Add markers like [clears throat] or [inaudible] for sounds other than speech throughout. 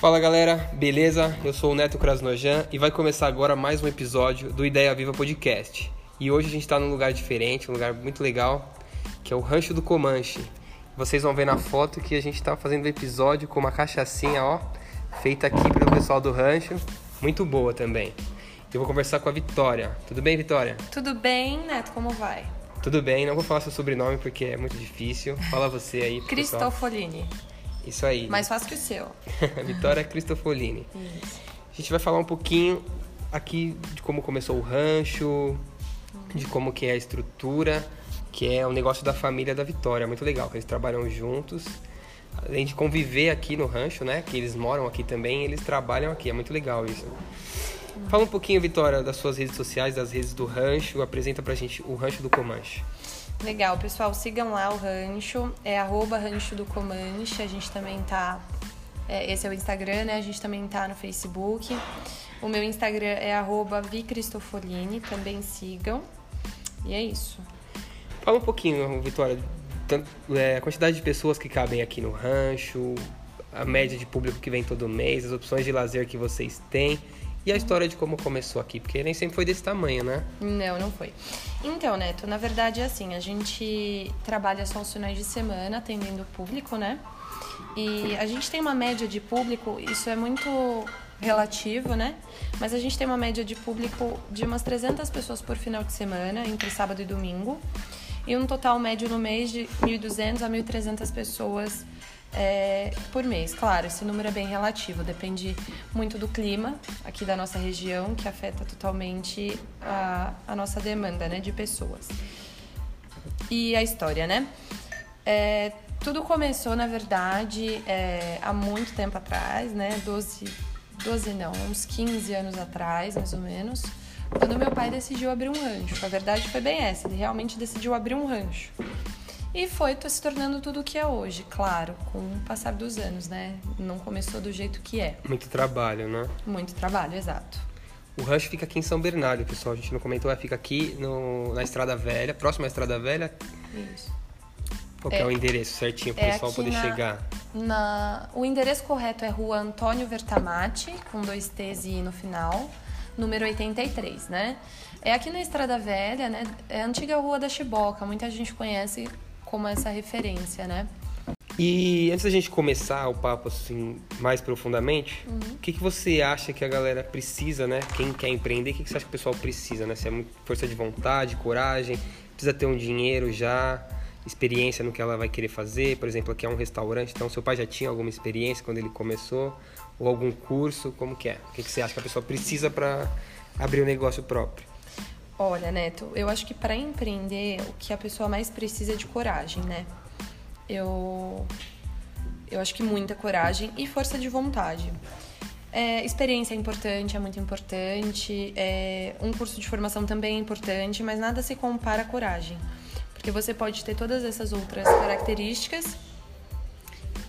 Fala galera, beleza? Eu sou o Neto Krasnojan e vai começar agora mais um episódio do Ideia Viva Podcast. E hoje a gente está num lugar diferente, um lugar muito legal, que é o Rancho do Comanche. Vocês vão ver na foto que a gente está fazendo o episódio com uma cachaçinha, ó, feita aqui pelo pessoal do rancho, muito boa também. Eu vou conversar com a Vitória. Tudo bem, Vitória? Tudo bem, Neto? Como vai? Tudo bem, não vou falar seu sobrenome porque é muito difícil. Fala você aí. pessoal. Cristofolini. Isso aí. Mais fácil que o seu. [laughs] Vitória Cristofolini. Isso. A gente vai falar um pouquinho aqui de como começou o rancho, de como que é a estrutura, que é o negócio da família da Vitória. Muito legal, que eles trabalham juntos. Além de conviver aqui no rancho, né? Que eles moram aqui também, eles trabalham aqui. É muito legal isso. Fala um pouquinho, Vitória, das suas redes sociais, das redes do rancho. Apresenta pra gente o Rancho do Comanche. Legal, pessoal, sigam lá o rancho, é arroba rancho do Comanche, a gente também tá, é, esse é o Instagram, né, a gente também tá no Facebook, o meu Instagram é arroba vicristofolini, também sigam, e é isso. Fala um pouquinho, Vitória, tanto, é, a quantidade de pessoas que cabem aqui no rancho, a média de público que vem todo mês, as opções de lazer que vocês têm e a história de como começou aqui, porque nem sempre foi desse tamanho, né? Não, não foi. Então, Neto, na verdade é assim, a gente trabalha só os finais de semana atendendo o público, né? E a gente tem uma média de público, isso é muito relativo, né? Mas a gente tem uma média de público de umas 300 pessoas por final de semana, entre sábado e domingo. E um total médio no mês de 1.200 a 1.300 pessoas é, por mês. Claro, esse número é bem relativo, depende muito do clima aqui da nossa região, que afeta totalmente a, a nossa demanda né, de pessoas. E a história, né? É, tudo começou, na verdade, é, há muito tempo atrás, né? 12, 12 não, uns 15 anos atrás, mais ou menos, quando meu pai decidiu abrir um rancho. A verdade foi bem essa, ele realmente decidiu abrir um rancho. E foi se tornando tudo o que é hoje, claro, com o passar dos anos, né? Não começou do jeito que é. Muito trabalho, né? Muito trabalho, exato. O rancho fica aqui em São Bernardo, pessoal. A gente não comentou, é, fica aqui no, na Estrada Velha, próximo à Estrada Velha. Isso. Qual que é, É- o endereço certinho para o é pessoal poder na- chegar? Na... O endereço correto é Rua Antônio Vertamati, com dois T's e I no final, número 83, né? É aqui na Estrada Velha, né? É a antiga Rua da Chiboca, muita gente conhece como essa referência, né? E antes da gente começar o papo assim mais profundamente, Uhum. o que, que você acha que a galera precisa, né? Quem quer empreender, o que, que você acha que o pessoal precisa, né? Se é força de vontade, coragem, precisa ter um dinheiro já, experiência no que ela vai querer fazer. Por exemplo, aqui é um restaurante, então seu pai já tinha alguma experiência quando ele começou ou algum curso, como que é? O que, que você acha que a pessoa precisa para abrir um negócio próprio? Olha, Neto, eu acho que para empreender o que a pessoa mais precisa é de coragem, né? Eu, eu acho que muita coragem e força de vontade. É, experiência é importante, é muito importante. é, um curso de formação também é importante, mas nada se compara à coragem. Porque você pode ter todas essas outras características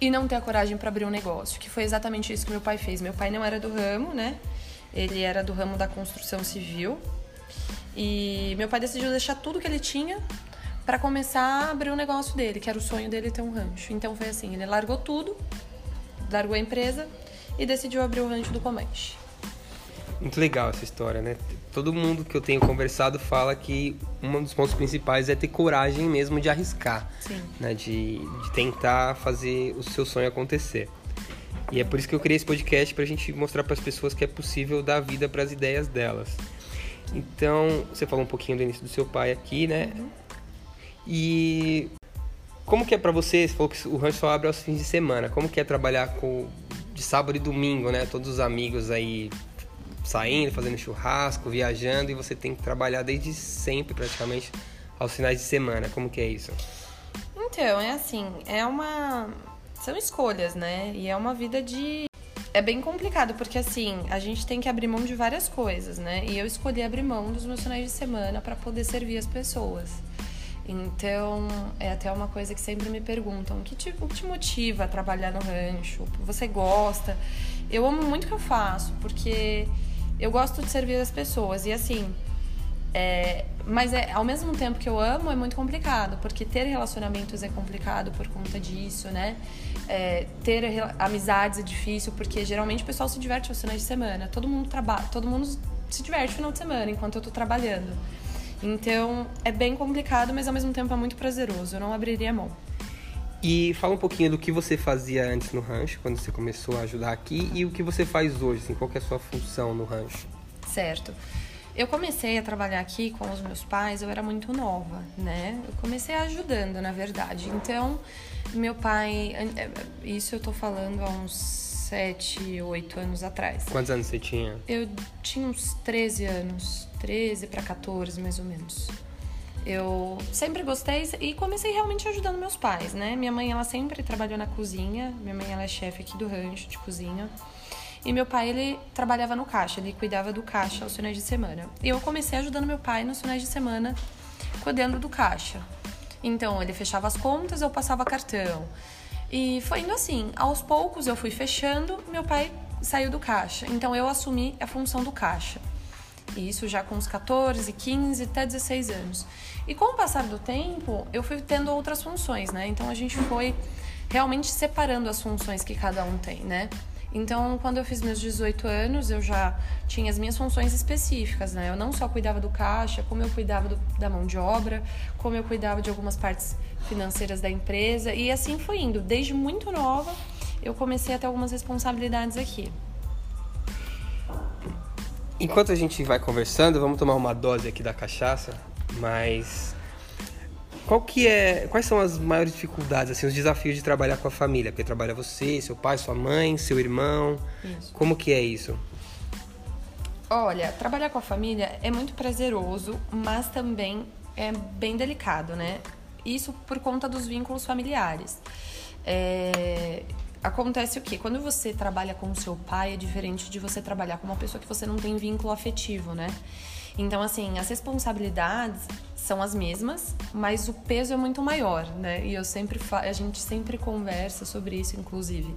e não ter a coragem para abrir um negócio, que foi exatamente isso que meu pai fez. Meu pai não era do ramo, né? Ele era do ramo da construção civil. E meu pai decidiu deixar tudo que ele tinha para começar a abrir o negócio dele, que era o sonho dele ter um rancho. Então foi assim, ele largou tudo, largou a empresa e decidiu abrir o rancho do Comanche. Muito legal essa história, né? Todo mundo que eu tenho conversado fala que um dos pontos principais é ter coragem mesmo de arriscar, Sim. né? De, de tentar fazer o seu sonho acontecer. E é por isso que eu criei esse podcast pra gente mostrar para as pessoas que é possível dar vida para as ideias delas. Então, você falou um pouquinho do início do seu pai aqui, né? E como que é pra você? Você falou que o rancho só abre aos fins de semana. Como que é trabalhar com de sábado e domingo, né? Todos os amigos aí saindo, fazendo churrasco, viajando e você tem que trabalhar desde sempre praticamente aos finais de semana. Como que é isso? Então, é assim, é uma. São escolhas, né? E é uma vida de. É bem complicado, porque assim, a gente tem que abrir mão de várias coisas, né? E eu escolhi abrir mão dos meus finais de semana para poder servir as pessoas. Então, é até uma coisa que sempre me perguntam: que te, o que te motiva a trabalhar no rancho? Você gosta? Eu amo muito o que eu faço, porque eu gosto de servir as pessoas. E assim, É, mas é, ao mesmo tempo que eu amo, é muito complicado, porque ter relacionamentos é complicado por conta disso, né? É, ter amizades é difícil, porque geralmente o pessoal se diverte aos finais de semana. Todo mundo trabalha, todo mundo se diverte no final de semana enquanto eu tô trabalhando. Então é bem complicado, mas ao mesmo tempo é muito prazeroso. Eu não abriria mão. E fala um pouquinho do que você fazia antes no rancho, quando você começou a ajudar aqui, e o que você faz hoje, assim, qual é a sua função no rancho? Certo. Eu comecei a trabalhar aqui com os meus pais, eu era muito nova, né? Eu comecei ajudando, na verdade. Então, meu pai, é, isso eu tô falando há uns 7, 8 anos atrás. Quantos anos você tinha? Eu tinha uns 13 anos, 13 para 14 mais ou menos. Eu sempre gostei e comecei realmente ajudando meus pais, né? Minha mãe, ela sempre trabalhou na cozinha. Minha mãe, ela é chefe aqui do rancho de cozinha. E meu pai, ele trabalhava no caixa, ele cuidava do caixa aos finais de semana. E eu comecei ajudando meu pai nos finais de semana, cuidando do caixa. Então, ele fechava as contas, eu passava cartão. E foi indo assim. Aos poucos eu fui fechando, meu pai saiu do caixa. Então, eu assumi a função do caixa. Isso já com uns 14, 15, até 16 anos. E com o passar do tempo, eu fui tendo outras funções, né? Então a gente foi realmente separando as funções que cada um tem, né? Então, quando eu fiz meus 18 anos, eu já tinha as minhas funções específicas, né? Eu não só cuidava do caixa, como eu cuidava do, da mão de obra, como eu cuidava de algumas partes financeiras da empresa, e assim foi indo. Desde muito nova, eu comecei a ter algumas responsabilidades aqui. Enquanto a gente vai conversando, vamos tomar uma dose aqui da cachaça, mas qual que é, quais são as maiores dificuldades, assim, os desafios de trabalhar com a família? Porque trabalha você, seu pai, sua mãe, seu irmão. Isso. Como que é isso? Olha, trabalhar com a família é muito prazeroso, mas também é bem delicado, né? Isso por conta dos vínculos familiares. É, acontece o quê? Quando você trabalha com o seu pai, é diferente de você trabalhar com uma pessoa que você não tem vínculo afetivo, né? Então, assim, as responsabilidades são as mesmas, mas o peso é muito maior, né? E eu sempre a gente sempre conversa sobre isso, inclusive.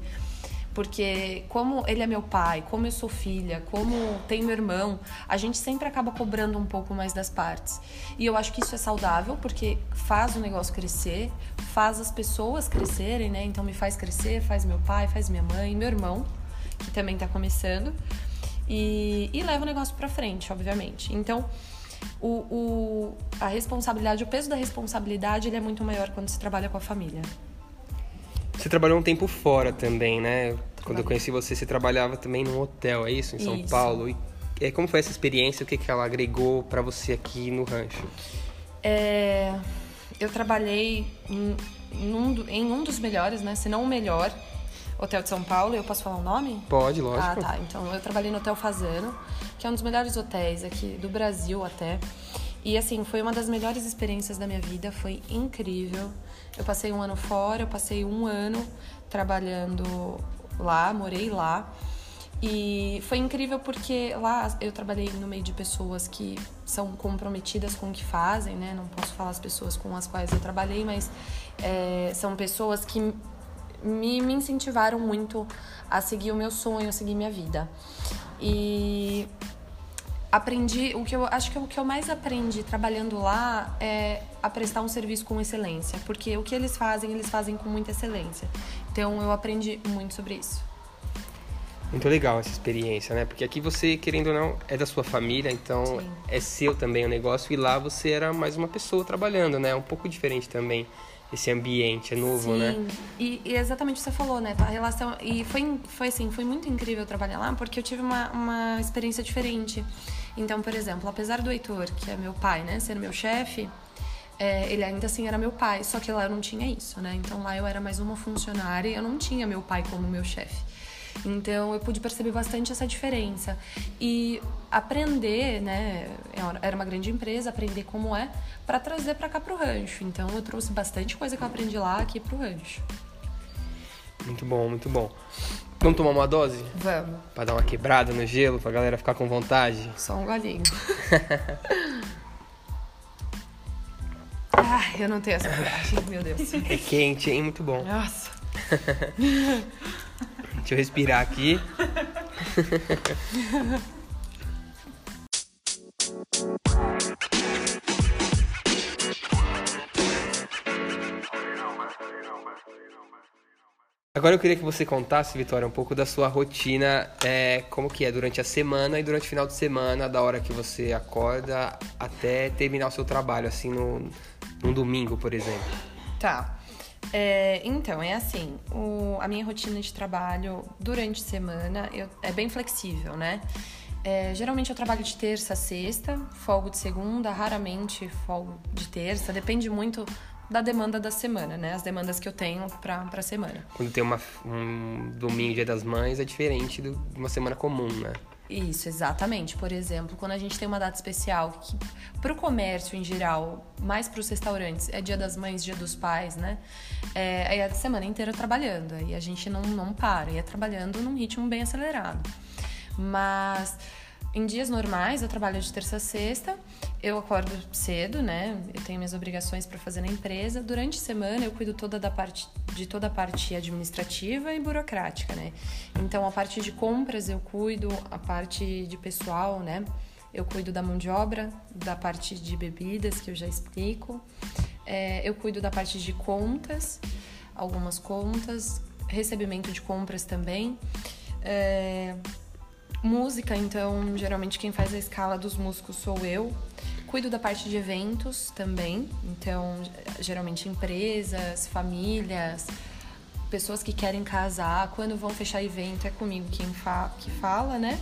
Porque como ele é meu pai, como eu sou filha, como tem meu irmão, a gente sempre acaba cobrando um pouco mais das partes. E eu acho que isso é saudável, porque faz o negócio crescer, faz as pessoas crescerem, né? Então me faz crescer, faz meu pai, faz minha mãe, meu irmão, que também tá começando. E, e leva o negócio pra frente, obviamente. Então, o, o, a responsabilidade, o peso da responsabilidade, ele é muito maior quando se trabalha com a família. Você trabalhou um tempo fora também, né? Quando eu conheci você, você trabalhava também num hotel, é isso? Em São isso. Paulo. E é, como foi essa experiência? O que, que ela agregou para você aqui no rancho? É, eu trabalhei em, em, um dos melhores, né? Se não o melhor, hotel de São Paulo. Eu posso falar o nome? Pode, lógico. Ah, tá. Então, eu trabalhei no Hotel Fazano, que é um dos melhores hotéis aqui do Brasil até. E assim, foi uma das melhores experiências da minha vida, foi incrível. Eu passei um ano fora, eu passei um ano trabalhando lá, morei lá. E foi incrível porque lá eu trabalhei no meio de pessoas que são comprometidas com o que fazem, né? Não posso falar as pessoas com as quais eu trabalhei, mas é, são pessoas que me, me incentivaram muito a seguir o meu sonho, a seguir minha vida. E aprendi, o que eu acho que o que eu mais aprendi trabalhando lá é a prestar um serviço com excelência, porque o que eles fazem, eles fazem com muita excelência. Então eu aprendi muito sobre isso. Muito legal essa experiência, né? Porque aqui você, querendo ou não, é da sua família, então Sim. é seu também o negócio, e lá você era mais uma pessoa trabalhando, né? É um pouco diferente também esse ambiente, é novo, Sim. né? Sim, e, e, exatamente o que você falou, né? A relação. E foi, foi assim, foi muito incrível trabalhar lá, porque eu tive uma, uma experiência diferente. Então, por exemplo, apesar do Heitor, que é meu pai, né, ser meu chefe, é, ele ainda assim era meu pai, só que lá eu não tinha isso, né? Então lá eu era mais uma funcionária e eu não tinha meu pai como meu chefe. Então eu pude perceber bastante essa diferença e aprender, né? Era uma grande empresa, aprender como é para trazer para cá pro rancho. Então eu trouxe bastante coisa que eu aprendi lá aqui pro rancho. Muito bom, muito bom. Vamos tomar uma dose? Vamos. Pra dar uma quebrada no gelo, pra galera ficar com vontade? Só um golinho. [laughs] ah, eu não tenho essa coragem, meu Deus. É quente, hein? Muito bom. Nossa. [laughs] Deixa eu respirar aqui. [laughs] Agora eu queria que você contasse, Vitória, um pouco da sua rotina, é, como que é durante a semana e durante o final de semana, da hora que você acorda até terminar o seu trabalho, assim, no, num domingo, por exemplo. Tá. É, então, é assim, o, a minha rotina de trabalho durante a semana eu, é bem flexível, né? É, geralmente eu trabalho de terça a sexta, folgo de segunda, raramente folgo de terça, depende muito da demanda da semana, né? As demandas que eu tenho para a semana. Quando tem uma, um domingo, dia das mães, é diferente de uma semana comum, né? Isso, exatamente. Por exemplo, quando a gente tem uma data especial, que para o comércio em geral, mais para os restaurantes, é dia das mães, dia dos pais, né? É, aí é a semana inteira trabalhando, aí a gente não, não para, e é trabalhando num ritmo bem acelerado. Mas em dias normais, eu trabalho de terça a sexta, eu acordo cedo, né? Eu tenho minhas obrigações para fazer na empresa. Durante a semana, eu cuido toda da parte, de toda a parte administrativa e burocrática, né? Então, a parte de compras eu cuido, a parte de pessoal, né? Eu cuido da mão de obra, da parte de bebidas, que eu já explico. É, eu cuido da parte de contas, algumas contas, recebimento de compras também. É, Música, então, geralmente quem faz a escala dos músicos sou eu. Cuido da parte de eventos também, então, geralmente empresas, famílias, pessoas que querem casar, quando vão fechar evento é comigo quem fa que fala, né?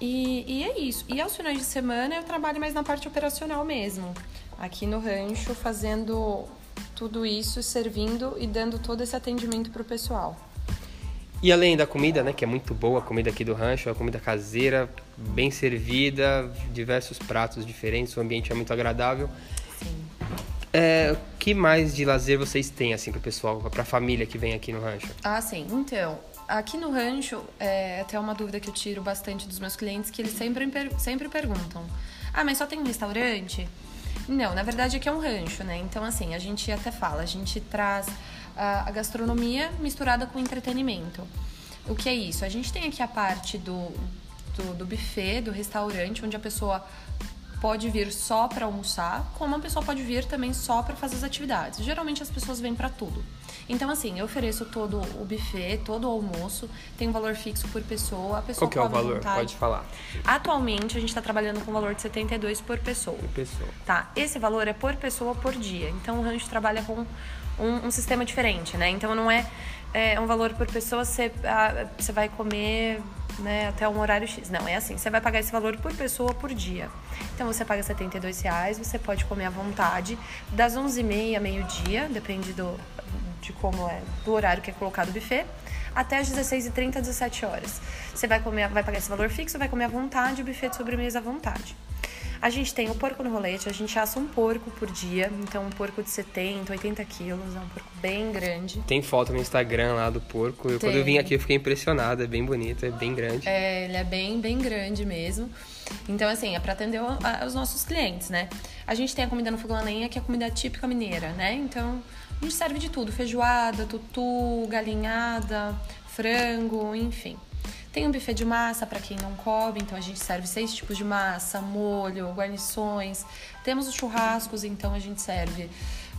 E, e é isso. E aos finais de semana eu trabalho mais na parte operacional mesmo, aqui no rancho, fazendo tudo isso, servindo e dando todo esse atendimento para o pessoal. E além da comida, né, que é muito boa, a comida aqui do rancho, a comida caseira, bem servida, diversos pratos diferentes, o ambiente é muito agradável. Sim. É, o que mais de lazer vocês têm, assim, pro pessoal, pra família que vem aqui no rancho? Ah, sim. Então, aqui no rancho, é até uma dúvida que eu tiro bastante dos meus clientes, que eles sempre, sempre perguntam, ah, mas só tem um restaurante? Não, na verdade aqui é um rancho, né? Então, assim, a gente até fala, a gente traz a, gastronomia misturada com entretenimento. O que é isso? A gente tem aqui a parte do, do, do buffet, do restaurante, onde a pessoa pode vir só para almoçar, como a pessoa pode vir também só para fazer as atividades. Geralmente as pessoas vêm para tudo. Então, assim, eu ofereço todo o buffet, todo o almoço, tem um valor fixo por pessoa. A pessoa Qual que é o valor? Vontade. Pode falar. Atualmente, a gente está trabalhando com um valor de 72 por pessoa. Por pessoa. Tá, esse valor é por pessoa por dia. Então, o rancho trabalha com um, um sistema diferente, né? Então não é, é um valor por pessoa, você, ah, você vai comer né, até um horário X. Não, é assim, você vai pagar esse valor por pessoa por dia. Então você paga 72 reais, você pode comer à vontade, das 11h30 meio-dia, depende do, de como é, do horário que é colocado o buffet, até as 16h30, 17 horas. Você vai comer, vai pagar esse valor fixo, vai comer à vontade, o buffet de sobremesa à vontade. A gente tem o porco no rolete, a gente assa um porco por dia, então um porco de 70, 80 quilos, é um porco bem grande. Tem foto no Instagram lá do porco. Eu, quando eu vim aqui eu fiquei impressionada, é bem bonito, é bem grande. É, ele é bem, bem grande mesmo. Então, assim, é para atender os nossos clientes, né? A gente tem a comida no fogão a lenha, que é a comida típica mineira, né? Então, a gente serve de tudo: feijoada, tutu, galinhada, frango, enfim. Tem um buffet de massa para quem não come, então a gente serve seis tipos de massa, molho, guarnições. Temos os churrascos, então a gente serve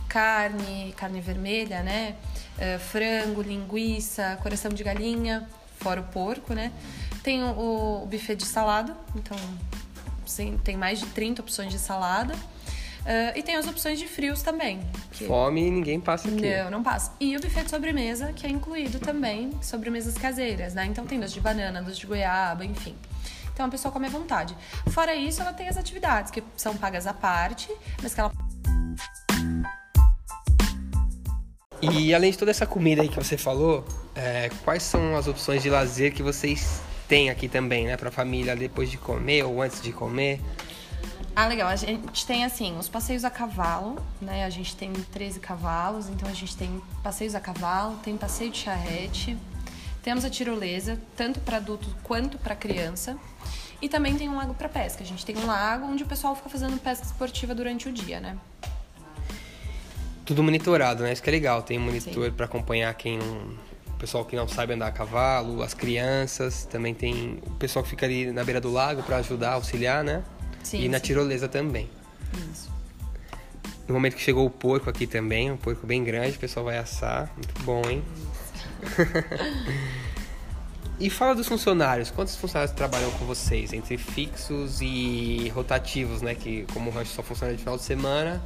carne, carne vermelha, né? Uh, frango, linguiça, coração de galinha, fora o porco, né? Tem o, o buffet de salada, então sim, tem mais de 30 opções de salada. Uh, e tem as opções de frios também. Que... Fome ninguém passa aqui. Não, não passa. E o buffet de sobremesa, que é incluído também, sobremesas caseiras, né? Então tem doce de banana, doce de goiaba, enfim. Então a pessoa come à vontade. Fora isso, ela tem as atividades que são pagas à parte, mas que ela. E além de toda essa comida aí que você falou, é, quais são as opções de lazer que vocês têm aqui também, né? Pra família depois de comer ou antes de comer? Ah, legal. A gente tem assim, os passeios a cavalo, né? A gente tem 13 cavalos, então a gente tem passeios a cavalo, tem passeio de charrete, temos a tirolesa, tanto para adulto quanto para criança. E também tem um lago para pesca. A gente tem um lago onde o pessoal fica fazendo pesca esportiva durante o dia, né? Tudo monitorado, né? Isso que é legal. Tem um monitor para acompanhar quem não, o pessoal que não sabe andar a cavalo, as crianças. Também tem o pessoal que fica ali na beira do lago para ajudar, auxiliar, né? Sim, e na tirolesa também. Isso. No momento que chegou o porco aqui também, um porco bem grande, o pessoal vai assar. Muito bom, hein? [laughs] E fala dos funcionários. Quantos funcionários trabalham com vocês? Entre fixos e rotativos, né? Que como o rancho só funciona de final de semana.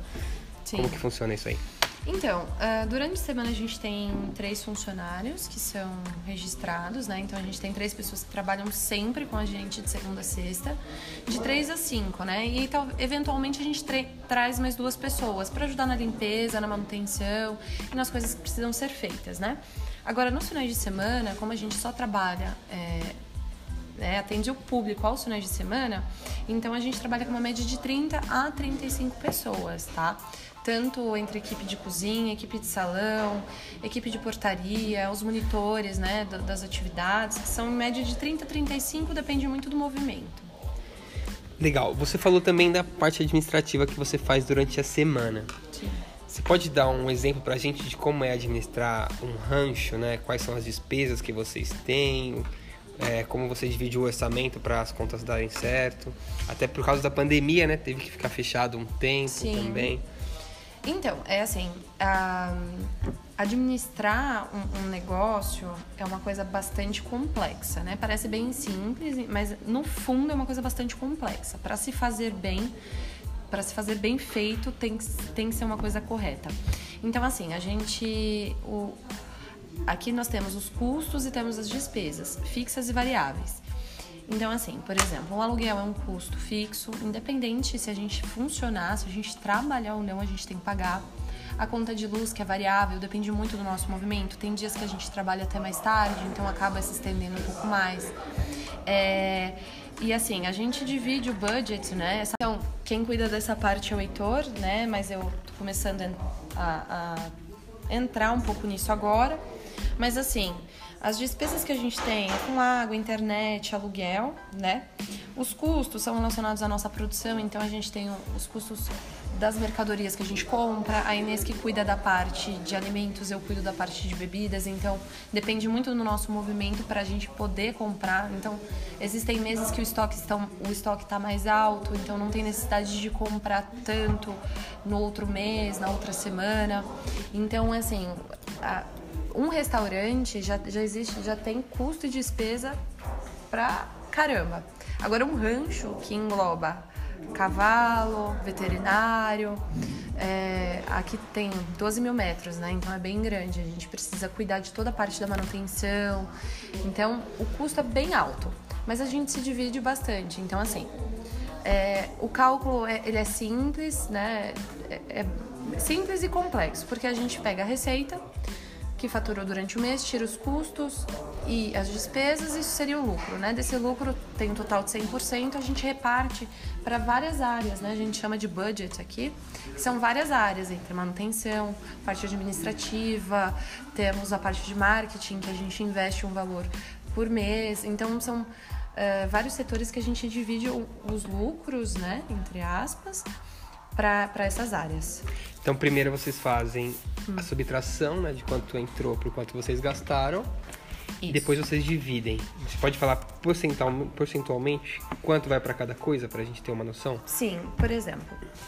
Sim. Como que funciona isso aí? Então, uh, durante a semana a gente tem três funcionários que são registrados, né? Então a gente tem três pessoas que trabalham sempre com a gente de segunda a sexta, de três a cinco, né? E então, eventualmente a gente traz mais duas pessoas para ajudar na limpeza, na manutenção e nas coisas que precisam ser feitas, né? Agora, nos finais de semana, como a gente só trabalha, é, é, atende o público aos finais de semana, então a gente trabalha com uma média de 30 a 35 pessoas, tá? Tanto entre equipe de cozinha, equipe de salão, equipe de portaria, os monitores né, das atividades, que são em média de 30 a 35, depende muito do movimento. Legal. Você falou também da parte administrativa que você faz durante a semana. Sim. Você pode dar um exemplo para a gente de como é administrar um rancho, né? Quais são as despesas que vocês têm, é, como você divide o orçamento para as contas darem certo? Até por causa da pandemia, né? Teve que ficar fechado um tempo Sim. também. Então, é assim, administrar um, um, negócio é uma coisa bastante complexa, né? Parece bem simples, mas no fundo é uma coisa bastante complexa. Para se fazer bem, para se fazer bem feito, tem, tem que ser uma coisa correta. Então, assim, a gente. O, aqui nós temos os custos e temos as despesas, fixas e variáveis. Então, assim, por exemplo, um aluguel é um custo fixo, independente se a gente funcionar, se a gente trabalhar ou não, a gente tem que pagar. A conta de luz, que é variável, depende muito do nosso movimento. Tem dias que a gente trabalha até mais tarde, então acaba se estendendo um pouco mais. É, e assim, a gente divide o budget, né? Então, quem cuida dessa parte é o Heitor, né? Mas eu tô começando a, a entrar um pouco nisso agora. Mas assim, as despesas que a gente tem é com água, internet, aluguel, né? Os custos são relacionados à nossa produção, então a gente tem os custos das mercadorias que a gente compra, a Inês que cuida da parte de alimentos, eu cuido da parte de bebidas, então depende muito do nosso movimento para a gente poder comprar. Então, existem meses que o estoque estão, o estoque está mais alto, então não tem necessidade de comprar tanto no outro mês, na outra semana. Então, assim, a, um restaurante já, já existe, já tem custo e despesa pra caramba. Agora um rancho que engloba cavalo, veterinário, é, aqui tem 12 mil metros, né? Então é bem grande. A gente precisa cuidar de toda a parte da manutenção. Então o custo é bem alto, mas a gente se divide bastante. Então assim, é, o cálculo é, ele é simples, né? É, é simples e complexo, porque a gente pega a receita que faturou durante o mês, tira os custos e as despesas, isso seria o lucro, né? Desse lucro tem um total de 100%, a gente reparte para várias áreas, né? A gente chama de budget aqui, são várias áreas, entre manutenção, parte administrativa, temos a parte de marketing, que a gente investe um valor por mês, então são uh, vários setores que a gente divide os lucros, né, entre aspas, para essas áreas. Então, primeiro vocês fazem hum. a subtração, né, de quanto entrou por quanto vocês gastaram. Isso. E depois vocês dividem. Você pode falar percentual, percentualmente quanto vai para cada coisa para a gente ter uma noção? Sim, por exemplo.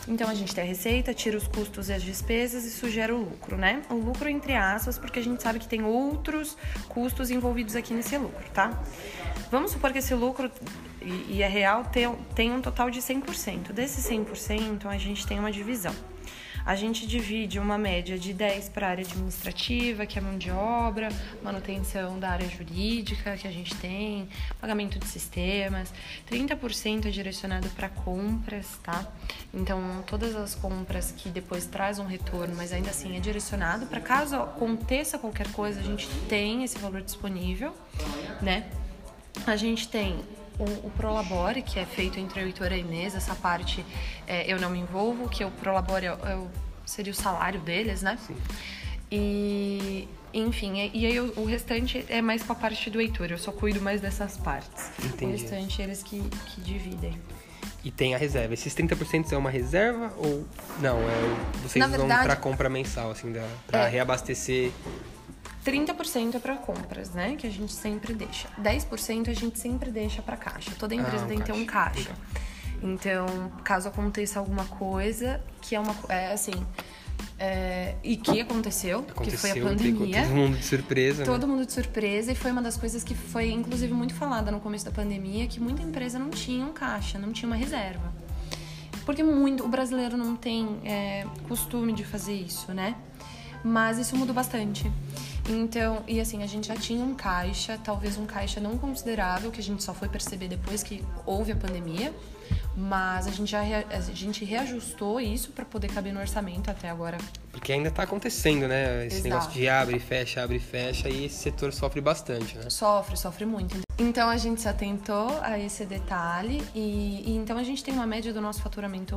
Então a gente tem a receita, tira os custos e as despesas e isso gera o lucro, né? O lucro entre aspas, porque a gente sabe que tem outros custos envolvidos aqui nesse lucro, tá? Vamos supor que esse lucro e, e é real tem, tem um total de 100%. Desse 100%, a gente tem uma divisão. A gente divide uma média de 10 para a área administrativa, que é mão de obra, manutenção da área jurídica que a gente tem, pagamento de sistemas, 30% é direcionado para compras, tá? Então, todas as compras que depois trazem um retorno, mas ainda assim é direcionado para caso aconteça qualquer coisa, a gente tem esse valor disponível, né? A gente tem o, o, Prolabore, que é feito entre eu e a Inês, essa parte é, eu não me envolvo, que o Prolabore é, é, seria o salário deles, né? Sim. E, enfim, e aí o, restante é mais com a parte do Heitor, eu só cuido mais dessas partes. Entendi. O restante eles que, que dividem. E tem a reserva. Esses 30% é uma reserva ou não? É, vocês Na vão para compra mensal, assim, para é, reabastecer 30% é para compras, né? Que a gente sempre deixa. 10% a gente sempre deixa para caixa. Toda ah, empresa ah, tem que ter um caixa. Então, caso aconteça alguma coisa, que é uma. É assim. É, e que aconteceu, Aconteceu, que foi a pandemia. todo mundo de surpresa, né? Todo mundo de surpresa e foi uma das coisas que foi inclusive muito falada no começo da pandemia, que muita empresa não tinha um caixa, não tinha uma reserva. Porque muito o brasileiro não tem é, costume de fazer isso, né? Mas isso mudou bastante. Então, e assim, a gente já tinha um caixa, talvez um caixa não considerável, que a gente só foi perceber depois que houve a pandemia, mas a gente já a gente reajustou isso para poder caber no orçamento até agora. Porque ainda tá acontecendo, né? Esse Exato. negócio de abre e fecha, abre e fecha, e esse setor sofre bastante, né? Sofre, sofre muito. Então a gente se atentou a esse detalhe e, e então a gente tem uma média do nosso faturamento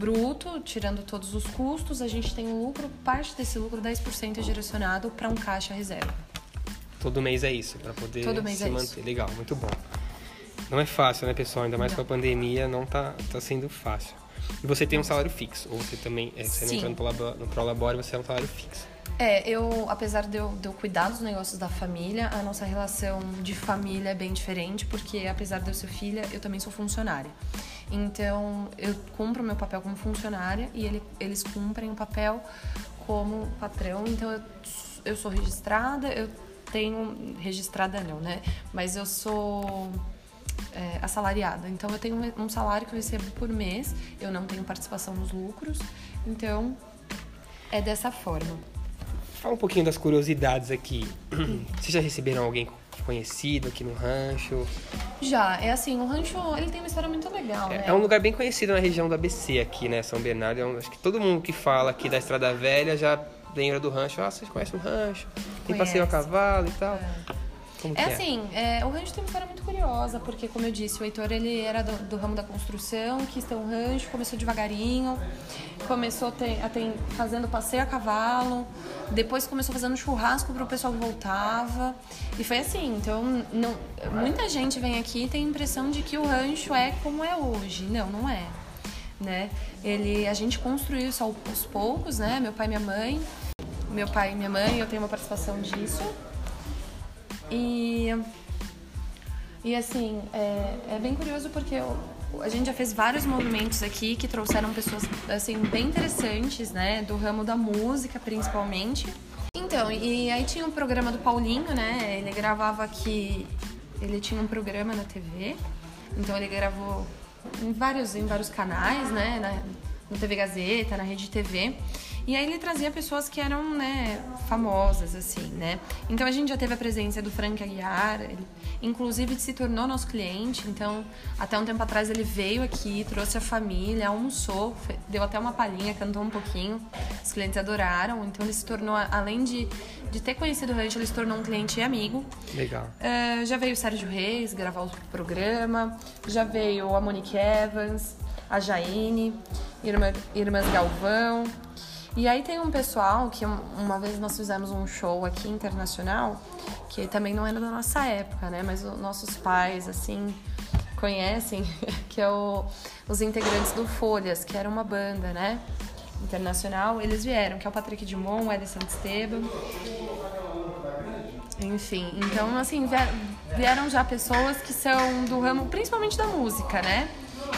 bruto, tirando todos os custos, a gente tem um lucro, parte desse lucro, 10% é direcionado para um caixa reserva. Todo mês é isso, pra poder Todo mês se é manter. isso. Legal, muito bom. Não é fácil, né, pessoal? Ainda mais Não. com a pandemia, não tá, tá sendo fácil. E você tem um salário fixo, ou você também, é, você não Sim. Prolabore, no Prolabore, você é um salário fixo. É, eu, apesar de eu, de eu cuidar dos negócios da família, a nossa relação de família é bem diferente, porque apesar de eu ser filha, eu também sou funcionária. Então, eu cumpro o meu papel como funcionária e ele, eles cumprem o papel como patrão. Então, eu, eu sou registrada, eu tenho. Registrada não, né? Mas eu sou é, assalariada. Então, eu tenho um- salário que eu recebo por mês, eu não tenho participação nos lucros. Então, é dessa forma. Fala um pouquinho das curiosidades aqui. [clears throat] Vocês já receberam alguém conhecido aqui no rancho? Já, é assim, o rancho, ele tem uma história muito legal, né? É, é um lugar bem conhecido na região do ABC aqui, né? São Bernardo. É um- acho que todo mundo que fala aqui da Estrada Velha já lembra do rancho. Ah, vocês conhecem o rancho? Tem passeio a Conhece. cavalo e tal. Como que É assim, é, o rancho tem uma história muito curiosa, porque, como eu disse, o Heitor ele era do, do ramo da construção, quis ter um rancho, começou devagarinho, começou a ter, a ter- fazendo passeio a cavalo, depois começou fazendo churrasco para o pessoal que voltava, e foi assim. Então, não, muita gente vem aqui e tem a impressão de que o rancho é como é hoje. Não, não é. Né? Ele, a gente construiu isso aos aos poucos, né? Meu pai e minha mãe. Meu pai e minha mãe, eu tenho uma participação disso. E, e assim, é, é bem curioso porque eu- a gente já fez vários movimentos aqui que trouxeram pessoas assim, bem interessantes, né? Do ramo da música, principalmente. Então, e aí tinha um programa do Paulinho, né? Ele gravava aqui. Ele tinha um programa na TV. Então ele gravou em vários, em vários canais, né? Na, no TV Gazeta, na Rede TV. E aí ele trazia pessoas que eram, né, famosas, assim, né? Então a gente já teve a presença do Frank Aguiar, ele, inclusive se tornou nosso cliente, então até um tempo atrás ele veio aqui, trouxe a família, almoçou, deu até uma palhinha, cantou um pouquinho, os clientes adoraram, então ele se tornou, além de, de ter conhecido o Rancho, ele se tornou um cliente e amigo. Legal. É, já veio o Sérgio Reis gravar o programa, já veio a Monique Evans, a Jaine, Irmã, Irmãs Galvão. E aí tem um pessoal que um- uma vez nós fizemos um show aqui internacional, que também não era da nossa época, né? Mas os nossos pais, assim, conhecem, [laughs] que é o, os integrantes do Folhas, que era uma banda, né? Internacional, eles vieram, que é o Patrick Dumont, o Edson Esteban. Enfim, então assim, vie- vieram já pessoas que são do ramo, principalmente da música, né?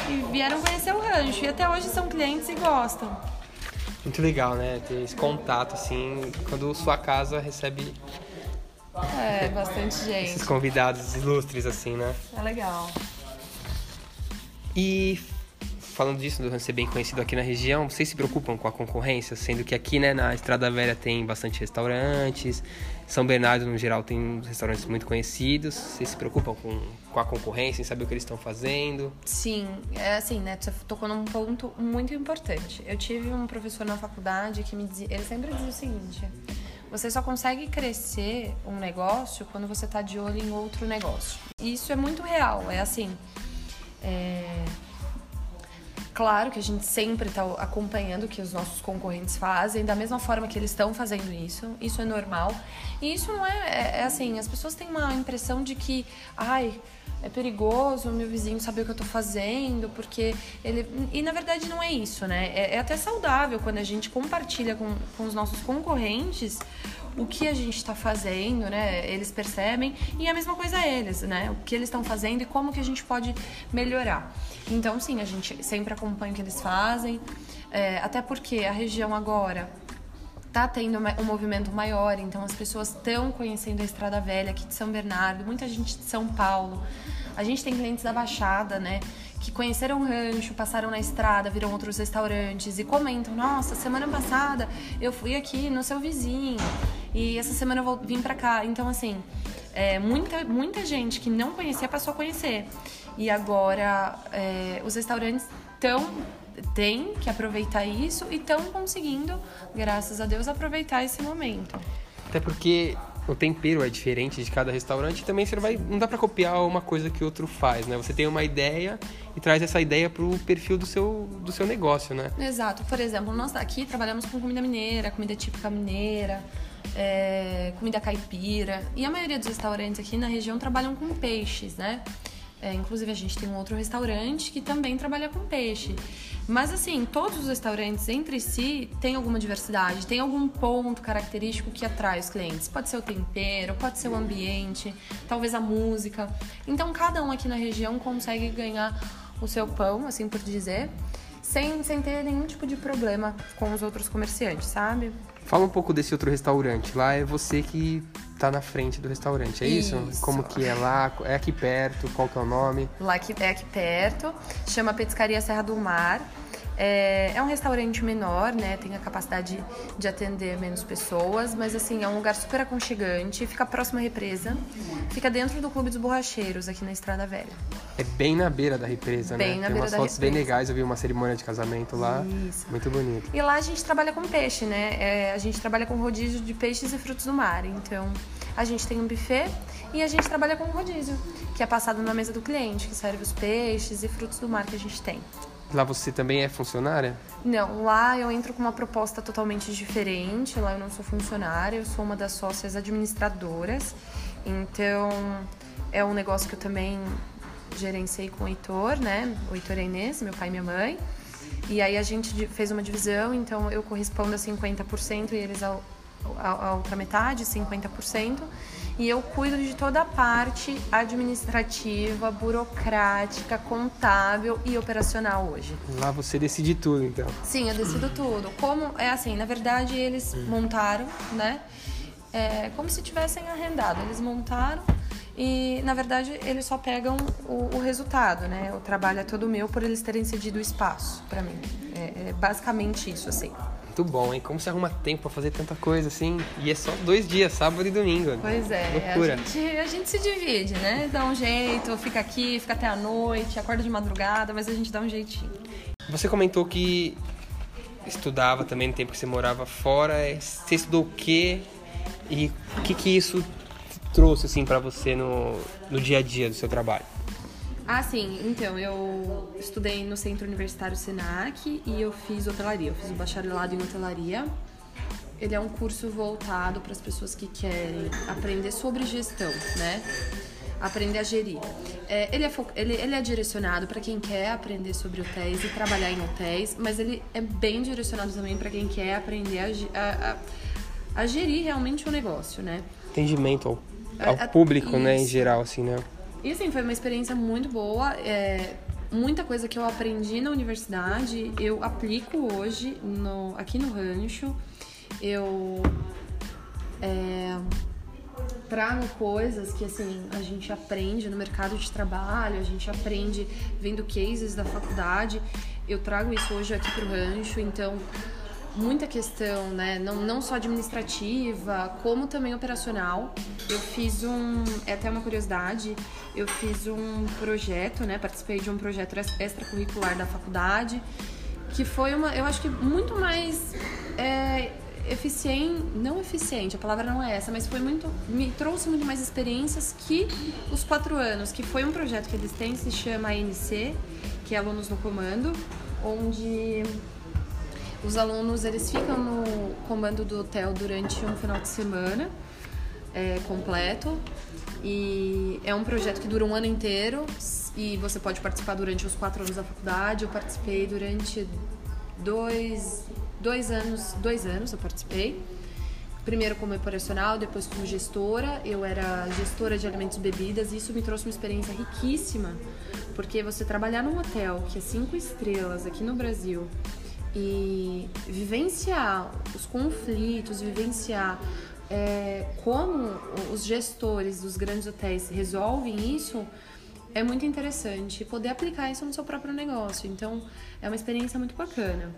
E vieram conhecer o rancho. E até hoje são clientes e gostam. Muito legal, né? Ter esse contato, assim, quando sua casa recebe É, bastante esses gente. convidados ilustres, assim, né? É legal. E falando disso, do ser bem conhecido aqui na região, vocês se preocupam com a concorrência? Sendo que aqui, né, na Estrada Velha tem bastante restaurantes, São Bernardo, no geral, tem restaurantes muito conhecidos. Vocês se preocupam com, com a concorrência, em saber o que eles estão fazendo? Sim, é assim, né? Você tocou num ponto muito importante. Eu tive um professor na faculdade que me dizia, ele sempre dizia o seguinte: você só consegue crescer um negócio quando você tá de olho em outro negócio. E isso é muito real, é assim. é, Claro que a gente sempre está acompanhando o que os nossos concorrentes fazem, da mesma forma que eles estão fazendo isso. Isso é normal. E isso não é, é, é assim, as pessoas têm uma impressão de que, ai, é perigoso o meu vizinho saber o que eu tô fazendo, porque ele. E na verdade não é isso, né? É, é até saudável quando a gente compartilha com, com os nossos concorrentes o que a gente está fazendo, né? Eles percebem e a mesma coisa eles, né? O que eles estão fazendo e como que a gente pode melhorar. Então, sim, a gente sempre acompanha o que eles fazem, é, até porque a região agora tá tendo um movimento maior, então as pessoas estão conhecendo a Estrada Velha aqui de São Bernardo, muita gente de São Paulo. A gente tem clientes da Baixada, né? Que conheceram o rancho, passaram na estrada, viram outros restaurantes e comentam: Nossa, semana passada eu fui aqui no seu vizinho e essa semana eu vou vir pra cá. Então, assim, é, muita, muita gente que não conhecia passou a conhecer. E agora é, os restaurantes estão tem que aproveitar isso e estão conseguindo, graças a Deus, aproveitar esse momento. Até porque o tempero é diferente de cada restaurante e também você não vai não dá para copiar uma coisa que outro faz, né? Você tem uma ideia e traz essa ideia pro perfil do seu do seu negócio, né? Exato. Por exemplo, nós aqui trabalhamos com comida mineira, comida típica mineira, é, comida caipira e a maioria dos restaurantes aqui na região trabalham com peixes, né? É, inclusive, a gente tem um outro restaurante que também trabalha com peixe. Mas, assim, todos os restaurantes entre si têm alguma diversidade, tem algum ponto característico que atrai os clientes. Pode ser o tempero, pode ser o ambiente, talvez a música. Então, cada um aqui na região consegue ganhar o seu pão, assim por dizer, sem, sem ter nenhum tipo de problema com os outros comerciantes, sabe? Fala um pouco desse outro restaurante. Lá é você que tá na frente do restaurante, é isso? isso? Como que é lá? É aqui perto? Qual que é o nome? Lá que é aqui perto, chama Petiscaria Serra do Mar. É, é, um restaurante menor, né? Tem a capacidade de atender menos pessoas, mas assim, é um lugar super aconchegante, fica próximo à represa, fica dentro do Clube dos Borracheiros, aqui na Estrada Velha. É bem na beira da represa, bem né? Na Tem beira umas da fotos represa. bem legais, eu vi uma cerimônia de casamento lá. Isso. Muito bonito. E lá a gente trabalha com peixe, né? É, a gente trabalha com rodízio de peixes e frutos do mar. Então, a gente tem um buffet e a gente trabalha com rodízio, que é passado na mesa do cliente, que serve os peixes e frutos do mar que a gente tem. Lá você também é funcionária? Não, lá eu entro com uma proposta totalmente diferente. Lá eu não sou funcionária, eu sou uma das sócias administradoras. Então, é um negócio que eu também gerenciei com o Heitor, né? O Heitor é Inês, meu pai e minha mãe. E aí a gente fez uma divisão, então eu correspondo a 50% e eles a, a, a outra metade, 50% e eu cuido de toda a parte administrativa, burocrática, contábil e operacional hoje. Lá você decide tudo, então. Sim, eu decido tudo. Como é assim, na verdade eles montaram, né? É, como se tivessem arrendado. Eles montaram e na verdade eles só pegam o, o resultado, né? O trabalho é todo meu por eles terem cedido o espaço para mim. É, é basicamente isso, assim. Muito bom, hein? Como você arruma tempo pra fazer tanta coisa assim? E é só dois dias, sábado e domingo. Pois é, Loucura. a gente, a gente se divide, né? Dá um jeito, fica aqui, fica até a noite, acorda de madrugada, mas a gente dá um jeitinho. Você comentou que estudava também no tempo que você morava fora. Você estudou o quê? E o que, que isso trouxe assim para você no, no dia a dia do seu trabalho? Ah, sim. Então, eu estudei no Centro Universitário Senac e eu fiz hotelaria. Eu fiz o bacharelado em hotelaria. Ele é um curso voltado para as pessoas que querem aprender sobre gestão, né? Aprender a gerir. É, ele, é ele, ele é direcionado para quem quer aprender sobre hotéis e trabalhar em hotéis, mas ele é bem direcionado também para quem quer aprender a, a, a, a, gerir realmente o negócio, né? Atendimento ao, ao público, né, em geral, assim, né? E assim, foi uma experiência muito boa. É, muita coisa que eu aprendi na universidade, eu aplico hoje no, aqui no rancho. Eu é, trago coisas que assim a gente aprende no mercado de trabalho, a gente aprende vendo cases da faculdade. Eu trago isso hoje aqui pro rancho, então muita questão, né? Não, não só administrativa, como também operacional. Eu fiz um. É até uma curiosidade, eu fiz um projeto, né? Participei de um projeto extracurricular da faculdade, que foi uma. Eu acho que muito mais. É, eficiente, não eficiente, a palavra não é essa, mas foi muito, me trouxe muito mais experiências que os quatro anos, que foi um projeto que eles têm, se chama ANC, que é Alunos no Comando, onde os alunos eles ficam no comando do hotel durante um final de semana é, completo e é um projeto que dura um ano inteiro e você pode participar durante os quatro anos da faculdade. Eu participei durante dois, dois anos, dois anos eu participei. Primeiro como operacional, depois como gestora. Eu era gestora de alimentos e bebidas e isso me trouxe uma experiência riquíssima, porque você trabalhar num hotel que é cinco estrelas aqui no Brasil e vivenciar os conflitos, vivenciar é, como os gestores dos grandes hotéis resolvem isso, é muito interessante. Poder aplicar isso no seu próprio negócio. Então, é uma experiência muito bacana.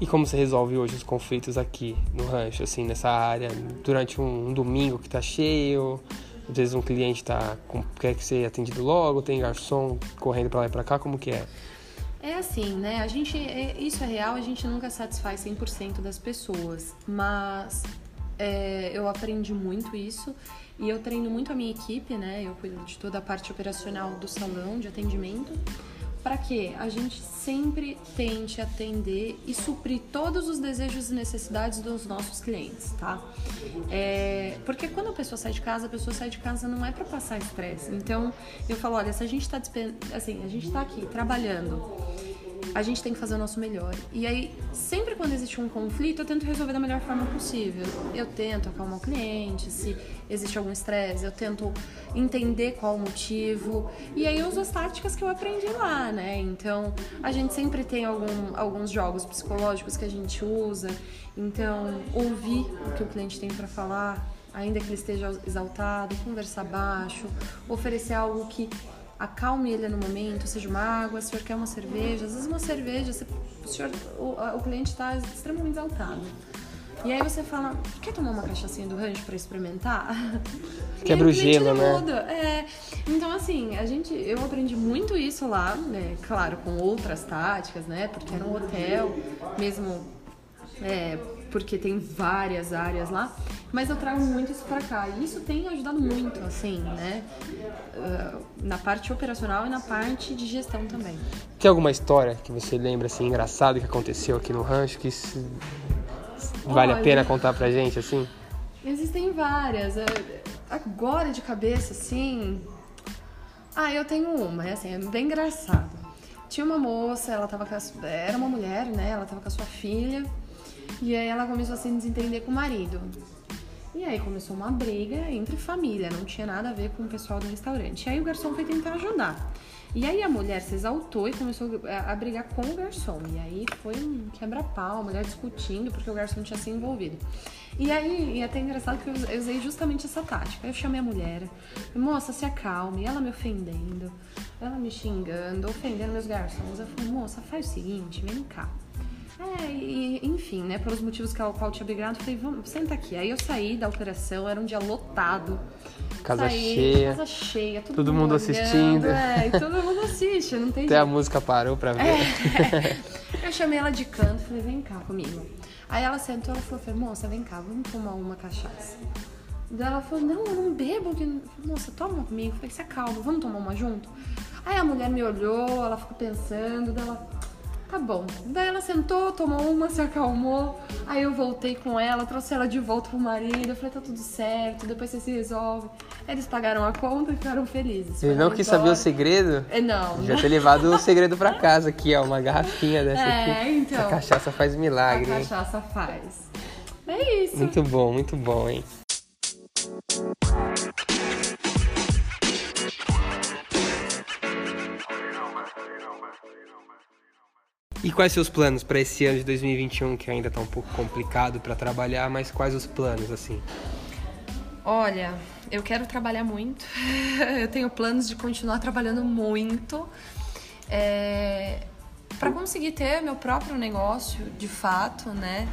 E como você resolve hoje os conflitos aqui no rancho, assim, nessa área, durante um, um domingo que tá cheio, às vezes um cliente tá com, quer que ser atendido logo, tem garçom correndo para lá e para cá, como que é? É assim, né? A gente, é, isso é real, a gente nunca satisfaz 100% das pessoas, mas é, eu aprendi muito isso e eu treino muito a minha equipe, né? Eu cuido de toda a parte operacional do salão de atendimento para que a gente sempre tente atender e suprir todos os desejos e necessidades dos nossos clientes, tá? É, porque quando a pessoa sai de casa, a pessoa sai de casa não é para passar estresse. Então eu falo, olha, se a gente está assim, a gente está aqui trabalhando a gente tem que fazer o nosso melhor. E aí, sempre quando existe um conflito, eu tento resolver da melhor forma possível. Eu tento acalmar o cliente, se existe algum estresse, eu tento entender qual o motivo. E aí, eu uso as táticas que eu aprendi lá, né? Então, a gente sempre tem algum, alguns jogos psicológicos que a gente usa. Então, ouvir o que o cliente tem para falar, ainda que ele esteja exaltado, conversar baixo, oferecer algo que acalme ele no momento, seja uma água, se o senhor quer uma cerveja, às vezes uma cerveja, você, o, senhor, o, o cliente está extremamente exaltado. E aí você fala, quer tomar uma cachaçinha do rancho para experimentar? [laughs] Quebra o gelo, né? É, então assim, a gente, eu aprendi muito isso lá, né? Claro, com outras táticas, né? Porque era um hotel, mesmo é, porque tem várias áreas lá, mas eu trago muito isso para cá. E isso tem ajudado muito, assim, né? Uh, na parte operacional e na parte de gestão também. Tem alguma história que você lembra, assim, engraçada que aconteceu aqui no rancho que vale Olha, a pena contar pra gente, assim? Existem várias. É, agora de cabeça, assim. Ah, eu tenho uma, é assim, é bem engraçado. Tinha uma moça, ela tava com a... era uma mulher, né? Ela tava com a sua filha e aí ela começou a se desentender com o marido. E aí começou uma briga entre família, não tinha nada a ver com o pessoal do restaurante. E aí o garçom foi tentar ajudar. E aí a mulher se exaltou e começou a brigar com o garçom. E aí foi um quebra-pau, a mulher discutindo porque o garçom tinha se envolvido. E aí, e é até engraçado que eu usei justamente essa tática. Eu chamei a mulher, moça, se acalme, ela me ofendendo, ela me xingando, ofendendo meus garçons. Eu falei, moça, faz o seguinte, vem cá. É, e, enfim, né, pelos motivos que o qual tinha brigado, eu falei, vamos, senta aqui. Aí eu saí da operação, era um dia lotado. Casa saí, cheia. Casa cheia, todo, todo mundo, mundo assistindo. É, e todo mundo assiste, não tem Até jeito. a música parou pra ver. É. Eu chamei ela de canto, falei, vem cá comigo. Aí ela sentou, ela falou, moça, vem cá, vamos tomar uma cachaça. Daí ela falou, não, eu não bebo. Moça, toma comigo. Eu falei, se acalma, vamos tomar uma junto? Aí a mulher me olhou, ela ficou pensando, daí ela Tá bom. Daí ela sentou, tomou uma, se acalmou. Aí eu voltei com ela, trouxe ela de volta pro marido. Eu falei, tá tudo certo, depois você se resolve. Eles pagaram a conta e ficaram felizes. Ele não quis embora. saber o segredo? É, não. Já ter levado o segredo pra casa aqui, ó. Uma garrafinha dessa é, aqui. então. A cachaça faz milagre. A cachaça hein? faz. É isso. Muito bom, muito bom, hein? E quais seus planos para esse ano de 2021 que ainda está um pouco complicado para trabalhar, mas quais os planos assim? Olha, eu quero trabalhar muito. [laughs] eu tenho planos de continuar trabalhando muito. É... Para conseguir ter meu próprio negócio, de fato, né?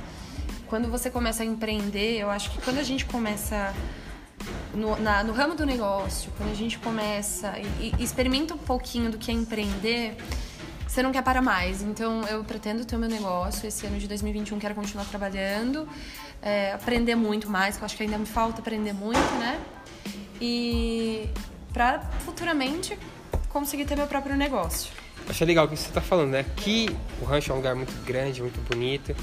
Quando você começa a empreender, eu acho que quando a gente começa no, na, no ramo do negócio, quando a gente começa e, e experimenta um pouquinho do que é empreender, você não quer parar mais. Então eu pretendo ter o meu negócio. Esse ano de 2021 quero continuar trabalhando, é, aprender muito mais, que eu acho que ainda me falta aprender muito, né? E para futuramente conseguir ter meu próprio negócio. Achei legal o que você está falando, né? Que o rancho é um lugar muito grande, muito bonito.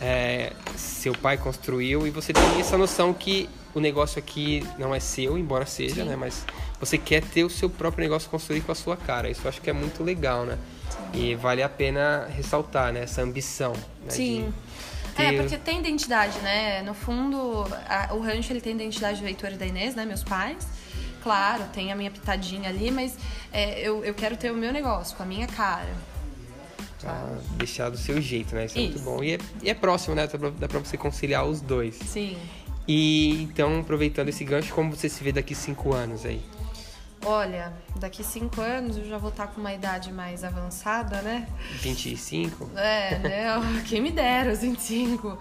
É, seu pai construiu e você tem essa noção que o negócio aqui não é seu, embora seja, Sim. né? Mas você quer ter o seu próprio negócio construído com a sua cara. Isso eu acho que é muito legal, né? E vale a pena ressaltar, né? Essa ambição. Né? Sim. É, porque tem identidade, né? No fundo, a, o rancho ele tem identidade do Heitor e da Inês, né? Meus pais. Claro, tem a minha pitadinha ali, mas é, eu, eu quero ter o meu negócio, com a minha cara. Pra deixar do seu jeito, né? Isso, Isso. é muito bom. E é, e é próximo, né? Dá pra você conciliar os dois. Sim. E então, aproveitando esse gancho, como você se vê daqui cinco anos aí? Olha, daqui cinco anos eu já vou estar com uma idade mais avançada, né? 25? É, né? Quem me dera os 25.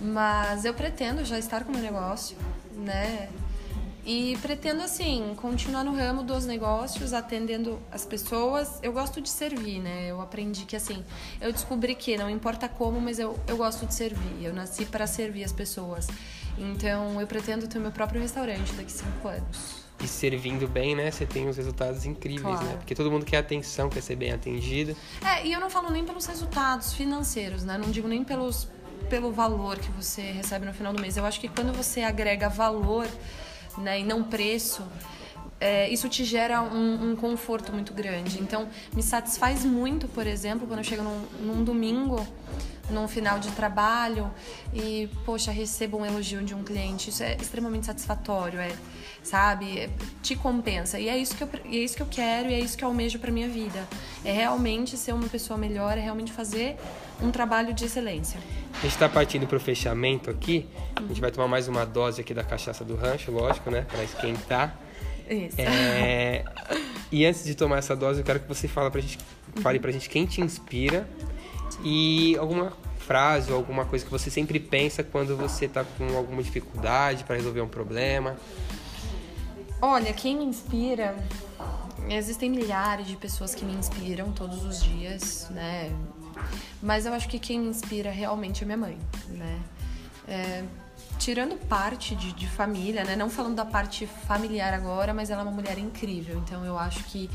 Mas eu pretendo já estar com o meu negócio, né? E pretendo, assim, continuar no ramo dos negócios, atendendo as pessoas. Eu gosto de servir, né? Eu aprendi que, assim, eu descobri que não importa como, mas eu, eu gosto de servir. Eu nasci para servir as pessoas. Então, eu pretendo ter o meu próprio restaurante daqui cinco anos. E servindo bem, né? Você tem os resultados incríveis, né? claro. né? Porque todo mundo quer atenção, quer ser bem atendido. É, e eu não falo nem pelos resultados financeiros, né? Não digo nem pelos, pelo valor que você recebe no final do mês. Eu acho que quando você agrega valor né, e não preço, é, isso te gera um, um, conforto muito grande. Então, me satisfaz muito, por exemplo, quando eu chego num, num domingo, num final de trabalho e, poxa, recebo um elogio de um cliente. Isso é extremamente satisfatório, é, sabe? É, te compensa. E é isso que eu, é isso que eu quero e é isso que eu almejo para minha vida. É realmente ser uma pessoa melhor, é realmente fazer um trabalho de excelência. A gente está partindo para o fechamento aqui. A gente vai tomar mais uma dose aqui da cachaça do rancho, lógico, né? Para esquentar. Isso. É... E antes de tomar essa dose, eu quero que você fale pra gente, fale pra gente quem te inspira e alguma frase ou alguma coisa que você sempre pensa quando você está com alguma dificuldade para resolver um problema. Olha, quem me inspira existem milhares de pessoas que me inspiram todos os dias, né? Mas eu acho que quem me inspira realmente é minha mãe, né? É, tirando parte de, de, família, né? Não falando da parte familiar agora, mas ela é uma mulher incrível. Então eu acho que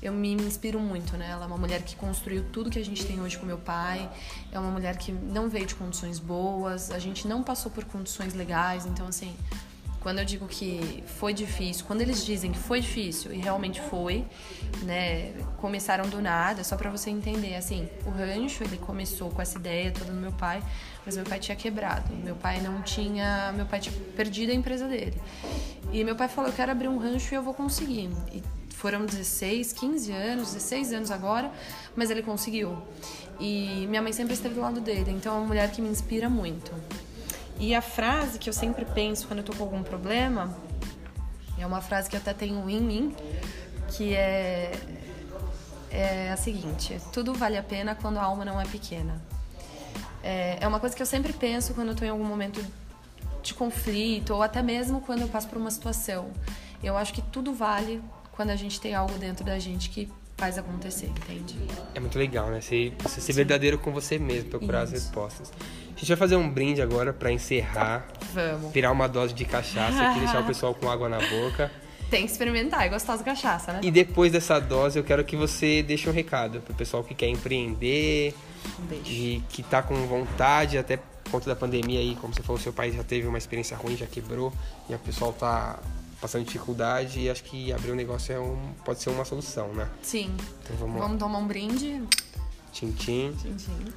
eu me, me, inspiro muito, né? Ela é uma mulher que construiu tudo que a gente tem hoje com meu pai. É uma mulher que não veio de condições boas. A gente não passou por condições legais. Então, assim, quando eu digo que foi difícil, quando eles dizem que foi difícil e realmente foi, né? Começaram do nada, só para você entender, assim, o rancho ele começou com essa ideia toda do meu pai, mas meu pai tinha quebrado. Meu pai não tinha, meu pai tinha perdido a empresa dele. E meu pai falou: "Eu quero abrir um rancho e eu vou conseguir". E foram 16, 15 anos, 16 anos agora, mas ele conseguiu. E minha mãe sempre esteve do lado dele, então é uma mulher que me inspira muito. E a frase que eu sempre penso quando eu tô com algum problema é uma frase que eu até tenho em mim, que é, é a seguinte: tudo vale a pena quando a alma não é pequena. É, é uma coisa que eu sempre penso quando eu tô em algum momento de conflito ou até mesmo quando eu passo por uma situação. Eu acho que tudo vale quando a gente tem algo dentro da gente que faz acontecer, entende? É muito legal, né? Você, você ser verdadeiro com você mesmo, procurar Isso. as respostas. A gente vai fazer um brinde agora para encerrar. Vamos. Virar uma dose de cachaça aqui, deixar o [laughs] pessoal com água na boca. Tem que experimentar, é gostosa cachaça, né? E depois dessa dose, eu quero que você deixe um recado pro pessoal que quer empreender Deixa. e que tá com vontade, até por conta da pandemia aí, como você falou, seu pai já teve uma experiência ruim, já quebrou, e o pessoal tá passando dificuldade e acho que abrir um negócio é um, pode ser uma solução, né? Sim. Então vamos, vamos tomar um brinde. Tchim, tchim. Tchim, tchim.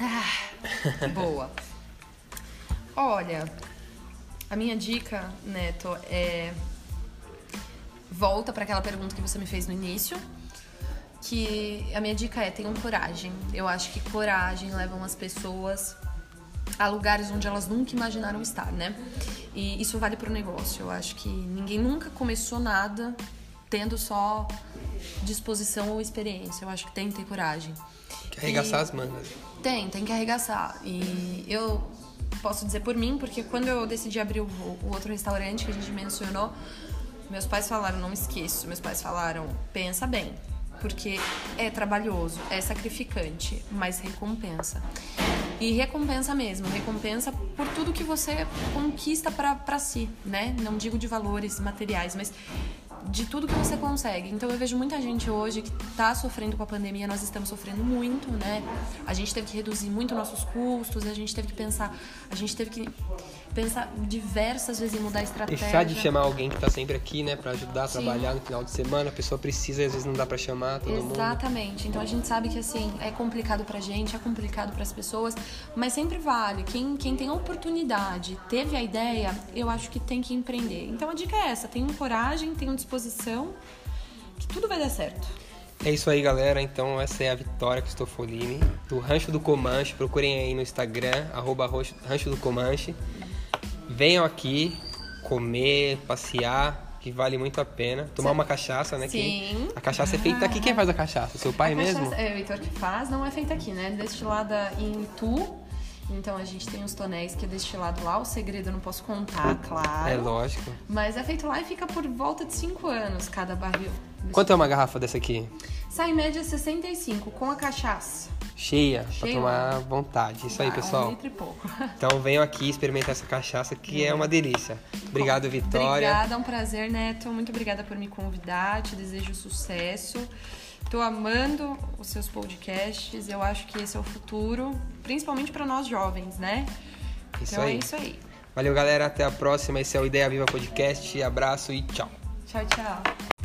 Ah, [laughs] boa. Olha, a minha dica, Neto, é volta para aquela pergunta que você me fez no início, que a minha dica é tenham coragem. Eu acho que coragem leva as pessoas a lugares onde elas nunca imaginaram estar, né? E isso vale para o negócio. Eu acho que ninguém nunca começou nada tendo só disposição ou experiência. Eu acho que tem que ter coragem. Que arregaçar e... as mangas. Tem, tem que arregaçar. E eu posso dizer por mim, porque quando eu decidi abrir o, o outro restaurante que a gente mencionou, meus pais falaram, não esqueço, meus pais falaram, pensa bem, porque é trabalhoso, é sacrificante, mas recompensa. E recompensa mesmo, recompensa por tudo que você conquista para si, né? Não digo de valores materiais, mas de tudo que você consegue. Então eu vejo muita gente hoje que está sofrendo com a pandemia, nós estamos sofrendo muito, né? A gente teve que reduzir muito nossos custos, a gente teve que pensar, a gente teve que pensar diversas vezes em mudar a estratégia. Deixar de chamar alguém que está sempre aqui, né, para ajudar a trabalhar no final de semana, a pessoa precisa e às vezes não dá para chamar todo Exatamente. mundo. Exatamente. Então a gente sabe que assim, é complicado pra gente, é complicado para as pessoas, mas sempre vale. Quem quem tem a oportunidade, teve a ideia, eu acho que tem que empreender. Então a dica é essa, tenham coragem, tenham disposição, que tudo vai dar certo. É isso aí, galera. Então, essa é a Vitória Cristofolini, do Rancho do Comanche. Procurem aí no Instagram, arroba Rancho do Comanche. Venham aqui comer, passear, que vale muito a pena. Tomar uma cachaça, né? Sim. a cachaça é feita aqui. Quem faz a cachaça? Seu pai A mesmo? cachaça- É o Heitor que faz, não é feita aqui, né? Destilada em Tu. Então a gente tem os tonéis que é destilado lá. O segredo eu não posso contar, claro. É lógico. Mas é feito lá e fica por volta de 5 anos cada barril. Quanto é uma garrafa dessa aqui? Sai em média 65 com a cachaça. Cheia, pra Cheia. tomar à vontade. Isso aí, Um pessoal. litro e pouco. [laughs] Então venham aqui experimentar essa cachaça que é uma delícia. Obrigado, Vitória. Obrigada, é um prazer, Neto. Muito obrigada por me convidar. Te desejo sucesso. Tô amando os seus podcasts. Eu acho que esse é o futuro, principalmente para nós jovens, né? Isso então aí. é isso aí. Valeu, galera. Até a próxima. Esse é o Ideia Viva Podcast. Abraço e tchau. Tchau, tchau.